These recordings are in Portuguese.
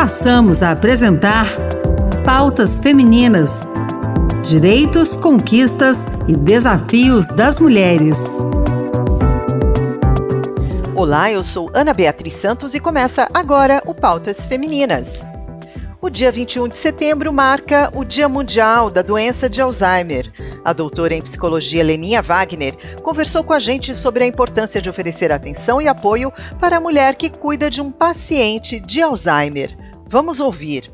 passamos a apresentar Pautas Femininas: Direitos, Conquistas e Desafios das Mulheres. Olá, eu sou Ana Beatriz Santos e começa agora o Pautas Femininas. O dia 21 de setembro marca o Dia Mundial da Doença de Alzheimer. A doutora em psicologia Leninha Wagner conversou com a gente sobre a importância de oferecer atenção e apoio para a mulher que cuida de um paciente de Alzheimer. Vamos ouvir.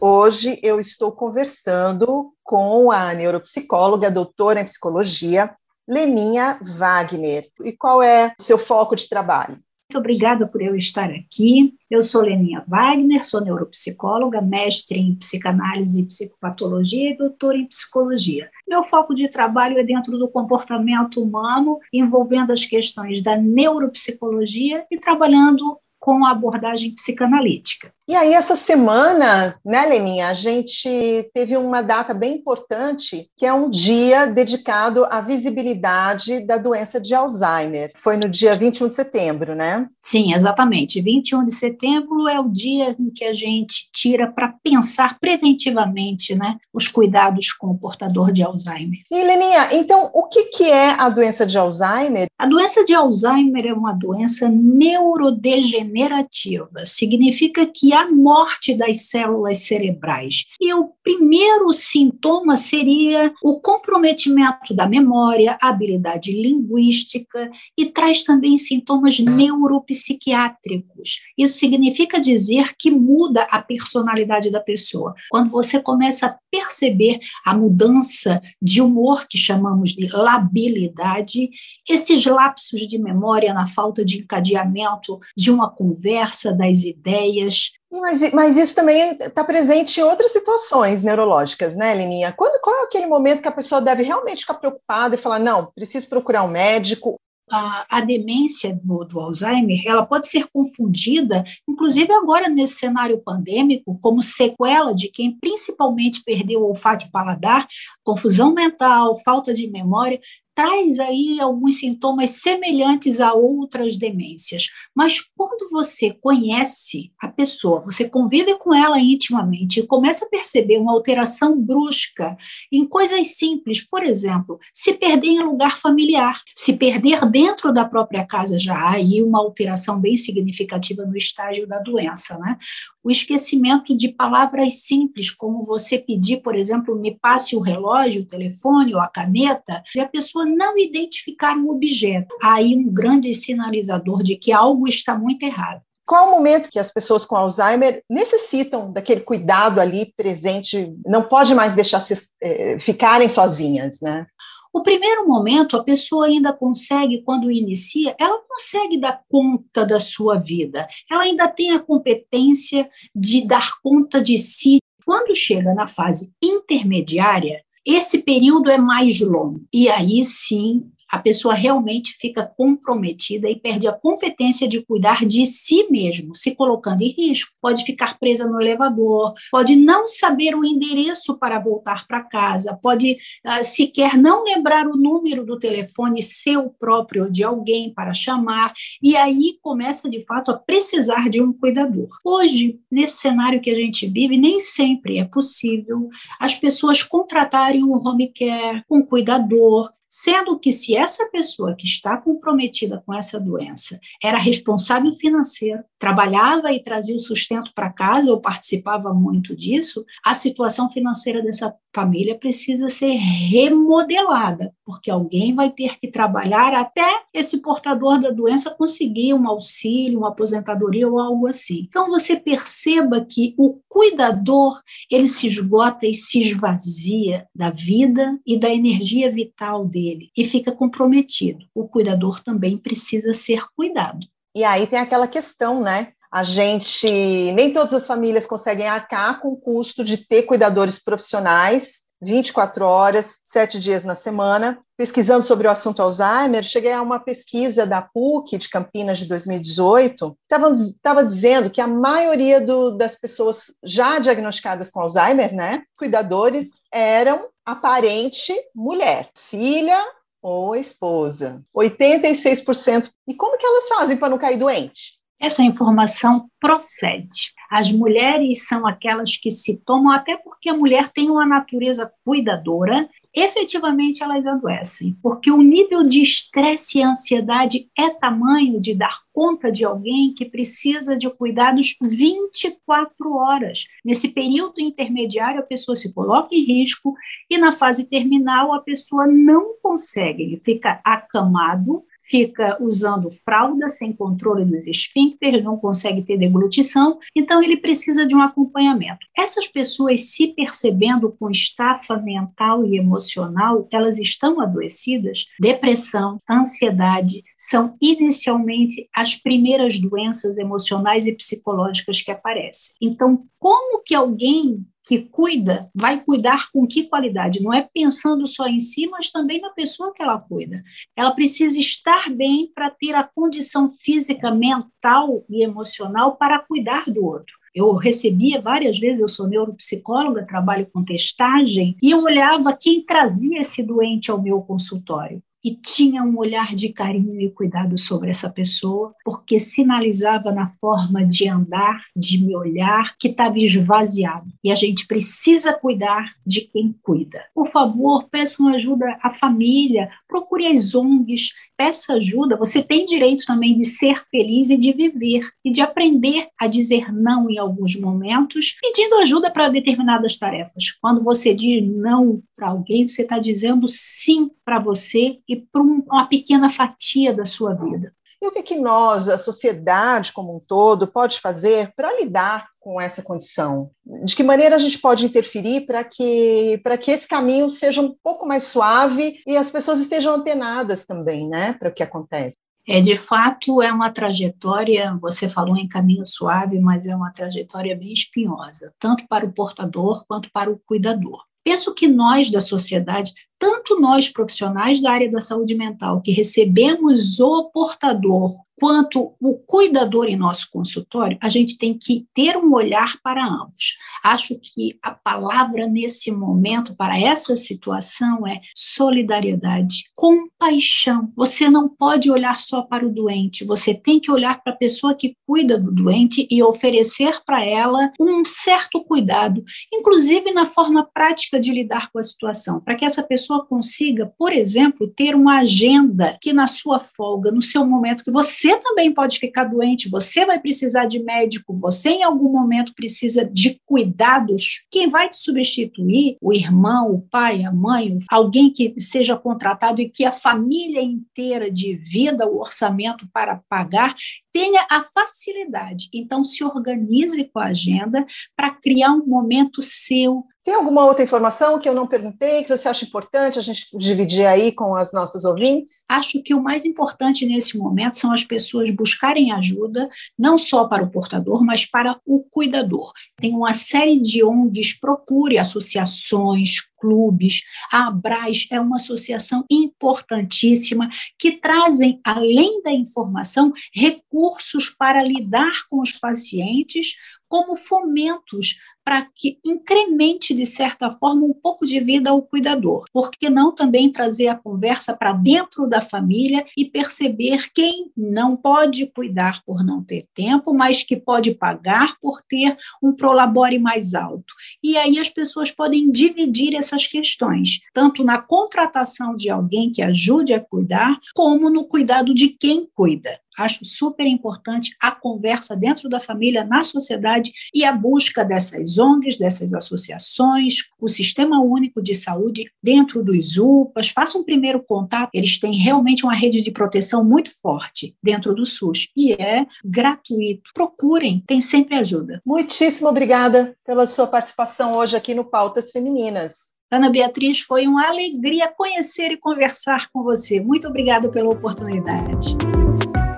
Hoje eu estou conversando com a neuropsicóloga, doutora em psicologia, Leninha Wagner. E qual é o seu foco de trabalho? Muito obrigada por eu estar aqui. Eu sou Leninha Wagner, sou neuropsicóloga, mestre em psicanálise e psicopatologia e doutora em psicologia. Meu foco de trabalho é dentro do comportamento humano, envolvendo as questões da neuropsicologia e trabalhando com a abordagem psicanalítica. E aí, essa semana, né, Leninha, a gente teve uma data bem importante, que é um dia dedicado à visibilidade da doença de Alzheimer. Foi no dia 21 de setembro, né? Sim, exatamente. 21 de setembro é o dia em que a gente tira para pensar preventivamente né, os cuidados com o portador de Alzheimer. E, Leninha, então, o que, que é a doença de Alzheimer? A doença de Alzheimer é uma doença neurodegenerativa. Significa que a morte das células cerebrais. E o primeiro sintoma seria o comprometimento da memória, habilidade linguística e traz também sintomas neuropsiquiátricos. Isso significa dizer que muda a personalidade da pessoa. Quando você começa a perceber a mudança de humor, que chamamos de labilidade, esses lapsos de memória na falta de encadeamento de uma conversa, das ideias, mas, mas isso também está presente em outras situações neurológicas, né, Leninha? Quando, qual é aquele momento que a pessoa deve realmente ficar preocupada e falar, não, preciso procurar um médico? A, a demência do, do, Alzheimer, ela pode ser confundida, inclusive agora nesse cenário pandêmico, como sequela de quem principalmente perdeu o olfato e paladar, confusão mental, falta de memória, traz aí alguns sintomas semelhantes a outras demências. Mas quando você conhece a pessoa, você convive com ela intimamente e começa a perceber uma alteração brusca em coisas simples, por exemplo, se perder em lugar familiar, se perder dentro da própria casa já há aí uma alteração bem significativa no estágio da doença, né? O esquecimento de palavras simples, como você pedir, por exemplo, me passe o relógio, o telefone ou a caneta, e a pessoa não identificar um objeto. Aí um grande sinalizador de que algo está muito errado. Qual o momento que as pessoas com Alzheimer necessitam daquele cuidado ali presente, não pode mais deixar se, eh, ficarem sozinhas, né? O primeiro momento, a pessoa ainda consegue, quando inicia, ela consegue dar conta da sua vida. Ela ainda tem a competência de dar conta de si. Quando chega na fase intermediária, esse período é mais longo, e aí sim a pessoa realmente fica comprometida e perde a competência de cuidar de si mesmo, se colocando em risco. Pode ficar presa no elevador, pode não saber o endereço para voltar para casa, pode uh, sequer não lembrar o número do telefone seu próprio ou de alguém para chamar, e aí começa de fato a precisar de um cuidador. Hoje, nesse cenário que a gente vive, nem sempre é possível as pessoas contratarem um home care, um cuidador, Sendo que, se essa pessoa que está comprometida com essa doença era responsável financeiro, trabalhava e trazia o sustento para casa ou participava muito disso, a situação financeira dessa família precisa ser remodelada, porque alguém vai ter que trabalhar até esse portador da doença conseguir um auxílio, uma aposentadoria ou algo assim. Então você perceba que o cuidador, ele se esgota e se esvazia da vida e da energia vital dele e fica comprometido. O cuidador também precisa ser cuidado. E aí tem aquela questão, né? A gente, nem todas as famílias conseguem arcar com o custo de ter cuidadores profissionais 24 horas, sete dias na semana. Pesquisando sobre o assunto Alzheimer, cheguei a uma pesquisa da PUC de Campinas de 2018, estava dizendo que a maioria do, das pessoas já diagnosticadas com Alzheimer, né, cuidadores, eram aparente mulher, filha ou esposa. 86%. E como que elas fazem para não cair doente? Essa informação procede. As mulheres são aquelas que se tomam, até porque a mulher tem uma natureza cuidadora, efetivamente elas adoecem, porque o nível de estresse e ansiedade é tamanho de dar conta de alguém que precisa de cuidados 24 horas. Nesse período intermediário, a pessoa se coloca em risco e na fase terminal, a pessoa não consegue, ele fica acamado, fica usando fralda sem controle dos esfíncteres, não consegue ter deglutição, então ele precisa de um acompanhamento. Essas pessoas, se percebendo com estafa mental e emocional, elas estão adoecidas, depressão, ansiedade, são inicialmente as primeiras doenças emocionais e psicológicas que aparecem. Então, como que alguém que cuida vai cuidar com que qualidade? Não é pensando só em si, mas também na pessoa que ela cuida. Ela precisa estar bem para ter a condição física, mental e emocional para cuidar do outro. Eu recebia várias vezes, eu sou neuropsicóloga, trabalho com testagem, e eu olhava quem trazia esse doente ao meu consultório e tinha um olhar de carinho e cuidado sobre essa pessoa, porque sinalizava na forma de andar, de me olhar, que estava esvaziado. E a gente precisa cuidar de quem cuida. Por favor, peçam ajuda à família, procure as ONGs, peça ajuda. Você tem direito também de ser feliz e de viver, e de aprender a dizer não em alguns momentos, pedindo ajuda para determinadas tarefas. Quando você diz não para alguém, você está dizendo sim para você e para uma pequena fatia da sua vida. E o que, que nós, a sociedade como um todo, pode fazer para lidar com essa condição? De que maneira a gente pode interferir para que, que esse caminho seja um pouco mais suave e as pessoas estejam antenadas também né, para o que acontece? É, de fato, é uma trajetória, você falou em caminho suave, mas é uma trajetória bem espinhosa, tanto para o portador quanto para o cuidador. Penso que nós da sociedade, tanto nós profissionais da área da saúde mental, que recebemos o portador quanto o cuidador em nosso consultório, a gente tem que ter um olhar para ambos. Acho que a palavra nesse momento, para essa situação, é solidariedade, compaixão. Você não pode olhar só para o doente, você tem que olhar para a pessoa que cuida do doente e oferecer para ela um certo cuidado, inclusive na forma prática de lidar com a situação, para que essa pessoa consiga, por exemplo, ter uma agenda que na sua folga, no seu momento que você você também pode ficar doente, você vai precisar de médico, você em algum momento precisa de cuidados. Quem vai te substituir? O irmão, o pai, a mãe, alguém que seja contratado e que a família inteira divida o orçamento para pagar, tenha a facilidade. Então, se organize com a agenda para criar um momento seu, tem alguma outra informação que eu não perguntei, que você acha importante a gente dividir aí com as nossas ouvintes? Acho que o mais importante nesse momento são as pessoas buscarem ajuda, não só para o portador, mas para o cuidador. Tem uma série de ONGs, procure associações, clubes. A Abras é uma associação importantíssima que trazem, além da informação, recursos para lidar com os pacientes, como fomentos para que incremente, de certa forma, um pouco de vida ao cuidador. Por que não também trazer a conversa para dentro da família e perceber quem não pode cuidar por não ter tempo, mas que pode pagar por ter um prolabore mais alto. E aí as pessoas podem dividir essas questões, tanto na contratação de alguém que ajude a cuidar, como no cuidado de quem cuida. Acho super importante a conversa dentro da família, na sociedade e a busca dessas ONGs, dessas associações, o Sistema Único de Saúde dentro dos UPAs. Faça um primeiro contato. Eles têm realmente uma rede de proteção muito forte dentro do SUS e é gratuito. Procurem, tem sempre ajuda. Muitíssimo obrigada pela sua participação hoje aqui no Pautas Femininas. Ana Beatriz, foi uma alegria conhecer e conversar com você. Muito obrigada pela oportunidade.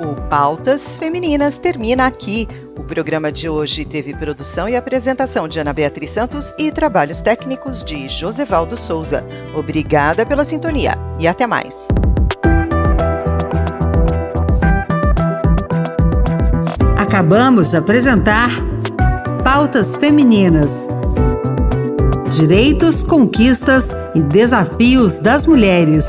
O Pautas Femininas termina aqui. O programa de hoje teve produção e apresentação de Ana Beatriz Santos e trabalhos técnicos de Josevaldo Souza. Obrigada pela sintonia e até mais. Acabamos de apresentar Pautas Femininas. Direitos, conquistas e desafios das mulheres.